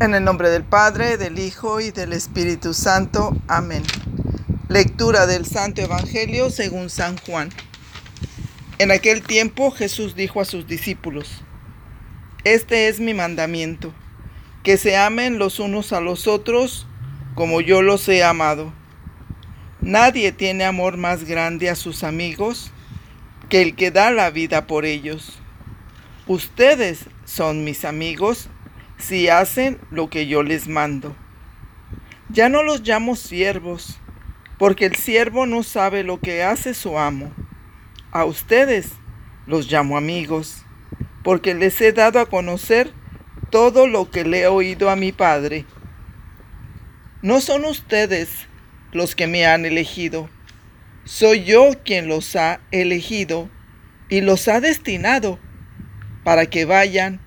En el nombre del Padre, del Hijo y del Espíritu Santo. Amén. Lectura del Santo Evangelio según San Juan. En aquel tiempo Jesús dijo a sus discípulos, Este es mi mandamiento, que se amen los unos a los otros como yo los he amado. Nadie tiene amor más grande a sus amigos que el que da la vida por ellos. Ustedes son mis amigos si hacen lo que yo les mando. Ya no los llamo siervos, porque el siervo no sabe lo que hace su amo. A ustedes los llamo amigos, porque les he dado a conocer todo lo que le he oído a mi Padre. No son ustedes los que me han elegido, soy yo quien los ha elegido y los ha destinado para que vayan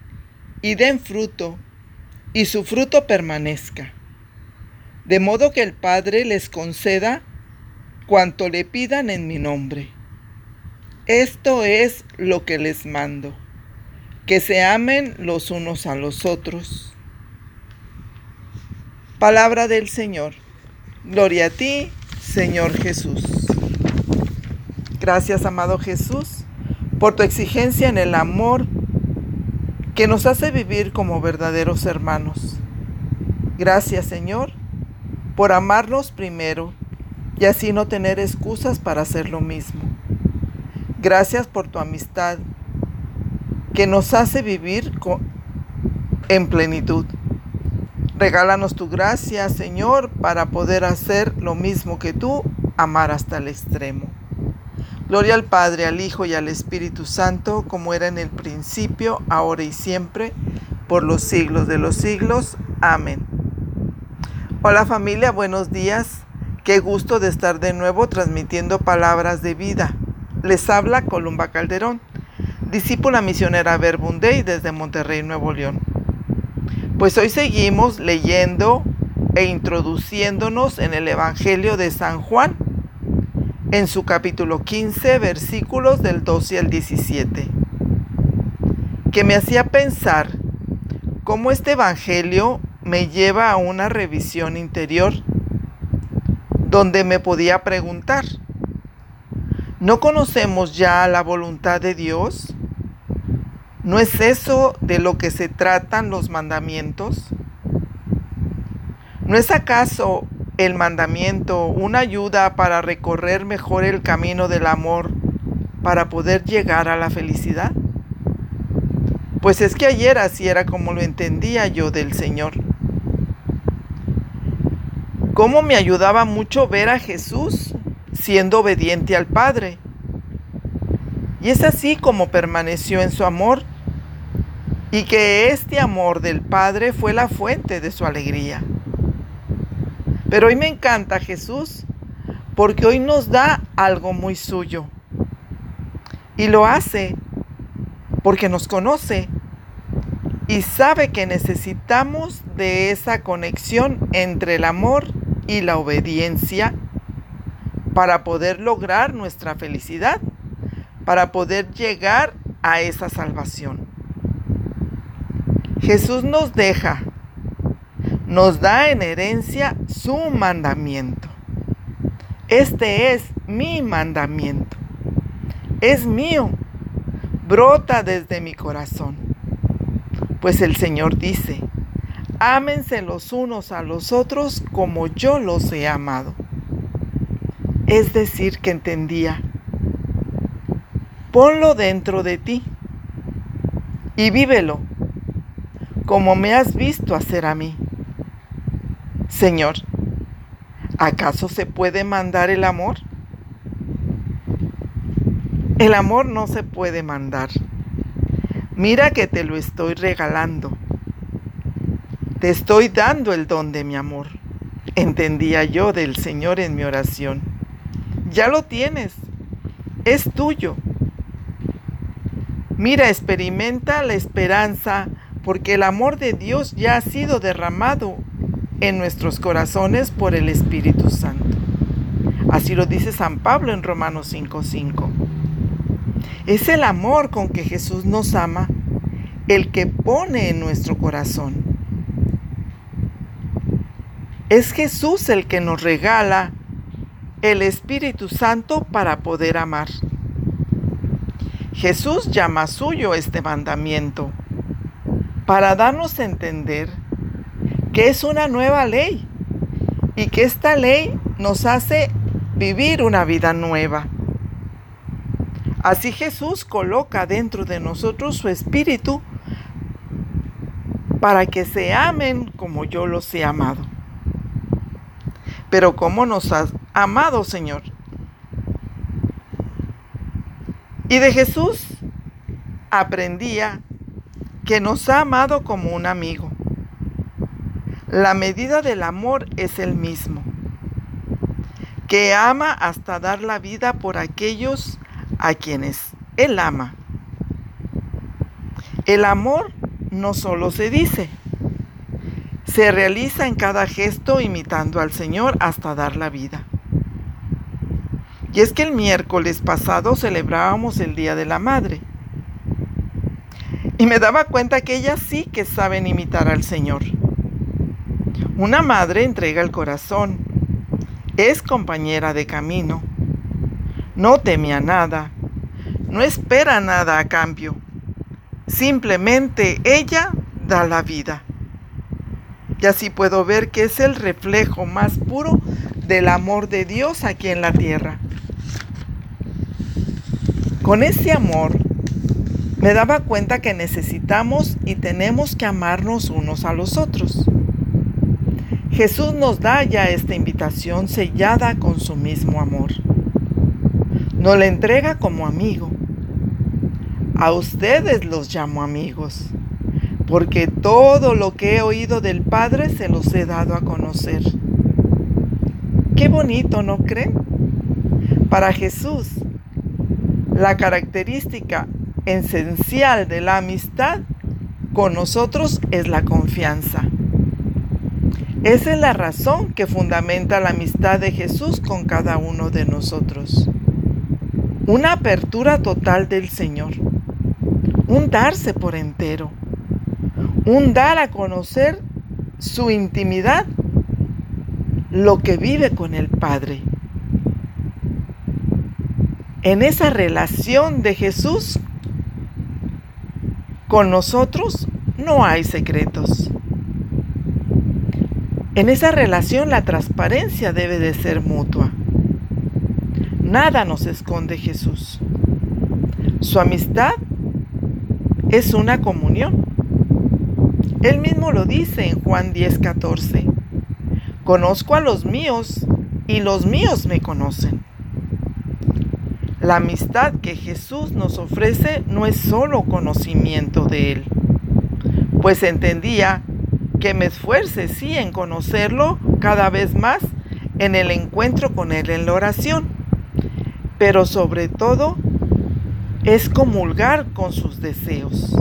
y den fruto, y su fruto permanezca. De modo que el Padre les conceda cuanto le pidan en mi nombre. Esto es lo que les mando, que se amen los unos a los otros. Palabra del Señor. Gloria a ti, Señor Jesús. Gracias, amado Jesús, por tu exigencia en el amor que nos hace vivir como verdaderos hermanos. Gracias Señor por amarnos primero y así no tener excusas para hacer lo mismo. Gracias por tu amistad que nos hace vivir en plenitud. Regálanos tu gracia, Señor, para poder hacer lo mismo que tú, amar hasta el extremo. Gloria al Padre, al Hijo y al Espíritu Santo, como era en el principio, ahora y siempre, por los siglos de los siglos. Amén. Hola familia, buenos días. Qué gusto de estar de nuevo transmitiendo palabras de vida. Les habla Columba Calderón, discípula misionera Verbundey desde Monterrey, Nuevo León. Pues hoy seguimos leyendo e introduciéndonos en el Evangelio de San Juan en su capítulo 15, versículos del 12 al 17, que me hacía pensar cómo este Evangelio me lleva a una revisión interior donde me podía preguntar, ¿no conocemos ya la voluntad de Dios? ¿No es eso de lo que se tratan los mandamientos? ¿No es acaso el mandamiento, una ayuda para recorrer mejor el camino del amor, para poder llegar a la felicidad? Pues es que ayer así era como lo entendía yo del Señor. Cómo me ayudaba mucho ver a Jesús siendo obediente al Padre. Y es así como permaneció en su amor y que este amor del Padre fue la fuente de su alegría. Pero hoy me encanta Jesús porque hoy nos da algo muy suyo. Y lo hace porque nos conoce y sabe que necesitamos de esa conexión entre el amor y la obediencia para poder lograr nuestra felicidad, para poder llegar a esa salvación. Jesús nos deja nos da en herencia su mandamiento. Este es mi mandamiento. Es mío. Brota desde mi corazón. Pues el Señor dice, ámense los unos a los otros como yo los he amado. Es decir, que entendía, ponlo dentro de ti y vívelo como me has visto hacer a mí. Señor, ¿acaso se puede mandar el amor? El amor no se puede mandar. Mira que te lo estoy regalando. Te estoy dando el don de mi amor. Entendía yo del Señor en mi oración. Ya lo tienes. Es tuyo. Mira, experimenta la esperanza porque el amor de Dios ya ha sido derramado en nuestros corazones por el Espíritu Santo. Así lo dice San Pablo en Romanos 5:5. Es el amor con que Jesús nos ama el que pone en nuestro corazón. Es Jesús el que nos regala el Espíritu Santo para poder amar. Jesús llama suyo este mandamiento para darnos a entender que es una nueva ley y que esta ley nos hace vivir una vida nueva. Así Jesús coloca dentro de nosotros su espíritu para que se amen como yo los he amado. Pero ¿cómo nos has amado, Señor? Y de Jesús aprendía que nos ha amado como un amigo. La medida del amor es el mismo que ama hasta dar la vida por aquellos a quienes Él ama. El amor no solo se dice, se realiza en cada gesto imitando al Señor hasta dar la vida. Y es que el miércoles pasado celebrábamos el Día de la Madre. Y me daba cuenta que ellas sí que saben imitar al Señor. Una madre entrega el corazón, es compañera de camino. No teme a nada. No espera nada a cambio. Simplemente ella da la vida. Y así puedo ver que es el reflejo más puro del amor de Dios aquí en la tierra. Con ese amor me daba cuenta que necesitamos y tenemos que amarnos unos a los otros. Jesús nos da ya esta invitación sellada con su mismo amor. Nos la entrega como amigo. A ustedes los llamo amigos, porque todo lo que he oído del Padre se los he dado a conocer. Qué bonito, ¿no creen? Para Jesús, la característica esencial de la amistad con nosotros es la confianza. Esa es la razón que fundamenta la amistad de Jesús con cada uno de nosotros. Una apertura total del Señor. Un darse por entero. Un dar a conocer su intimidad, lo que vive con el Padre. En esa relación de Jesús con nosotros no hay secretos. En esa relación la transparencia debe de ser mutua. Nada nos esconde Jesús. Su amistad es una comunión. Él mismo lo dice en Juan 10:14. Conozco a los míos y los míos me conocen. La amistad que Jesús nos ofrece no es solo conocimiento de Él, pues entendía que me esfuerce, sí, en conocerlo cada vez más en el encuentro con Él en la oración, pero sobre todo es comulgar con sus deseos.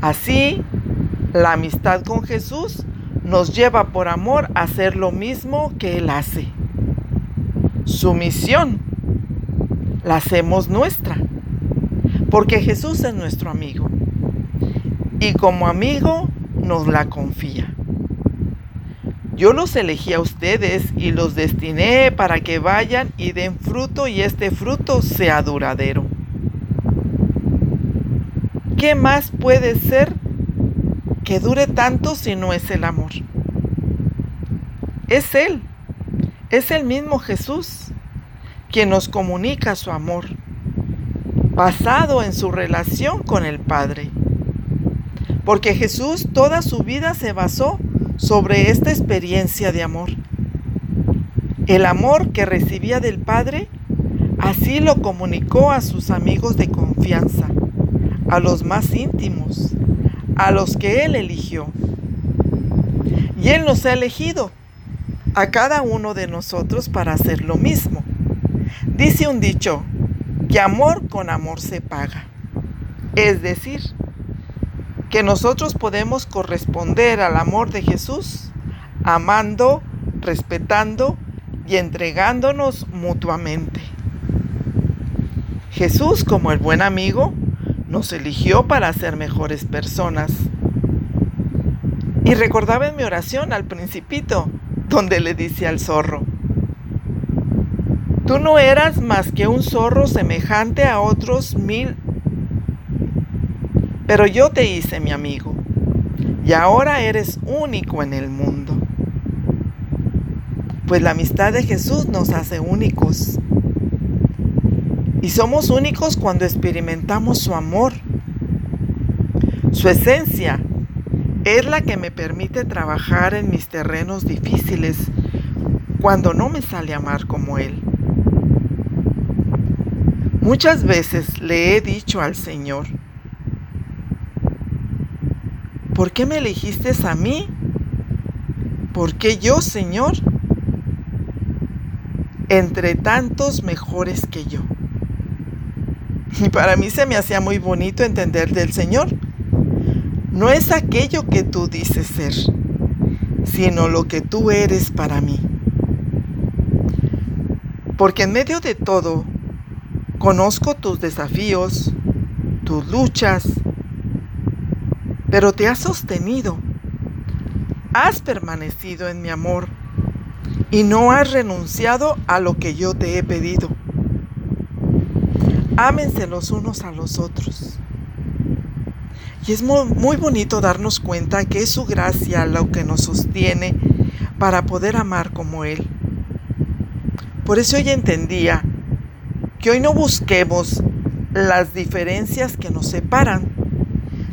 Así, la amistad con Jesús nos lleva por amor a hacer lo mismo que Él hace. Su misión la hacemos nuestra, porque Jesús es nuestro amigo. Y como amigo nos la confía. Yo los elegí a ustedes y los destiné para que vayan y den fruto y este fruto sea duradero. ¿Qué más puede ser que dure tanto si no es el amor? Es Él, es el mismo Jesús quien nos comunica su amor, basado en su relación con el Padre porque Jesús toda su vida se basó sobre esta experiencia de amor. El amor que recibía del Padre, así lo comunicó a sus amigos de confianza, a los más íntimos, a los que Él eligió. Y Él nos ha elegido a cada uno de nosotros para hacer lo mismo. Dice un dicho, que amor con amor se paga. Es decir, que nosotros podemos corresponder al amor de Jesús amando, respetando y entregándonos mutuamente. Jesús, como el buen amigo, nos eligió para ser mejores personas. Y recordaba en mi oración al principito, donde le dice al zorro, Tú no eras más que un zorro semejante a otros mil, pero yo te hice mi amigo, y ahora eres único en el mundo. Pues la amistad de Jesús nos hace únicos. Y somos únicos cuando experimentamos su amor. Su esencia es la que me permite trabajar en mis terrenos difíciles cuando no me sale amar como Él. Muchas veces le he dicho al Señor, ¿por qué me elegiste a mí? ¿Por qué yo, Señor? Entre tantos mejores que yo. Y para mí se me hacía muy bonito entender del Señor. No es aquello que tú dices ser, sino lo que tú eres para mí. Porque en medio de todo, conozco tus desafíos, tus luchas, pero te has sostenido, has permanecido en mi amor y no has renunciado a lo que yo te he pedido. Ámense los unos a los otros. Y es muy, bonito darnos cuenta que es su gracia lo que nos sostiene para poder amar como Él. Por eso hoy entendía que hoy no busquemos las diferencias que nos separan,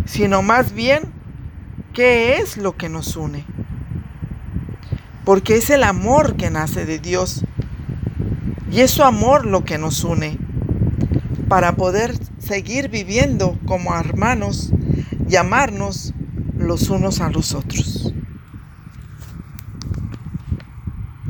sino más bien qué es lo que nos une. Porque es el amor que nace de Dios y es su amor lo que nos une para poder seguir viviendo como hermanos y amarnos los unos a los otros.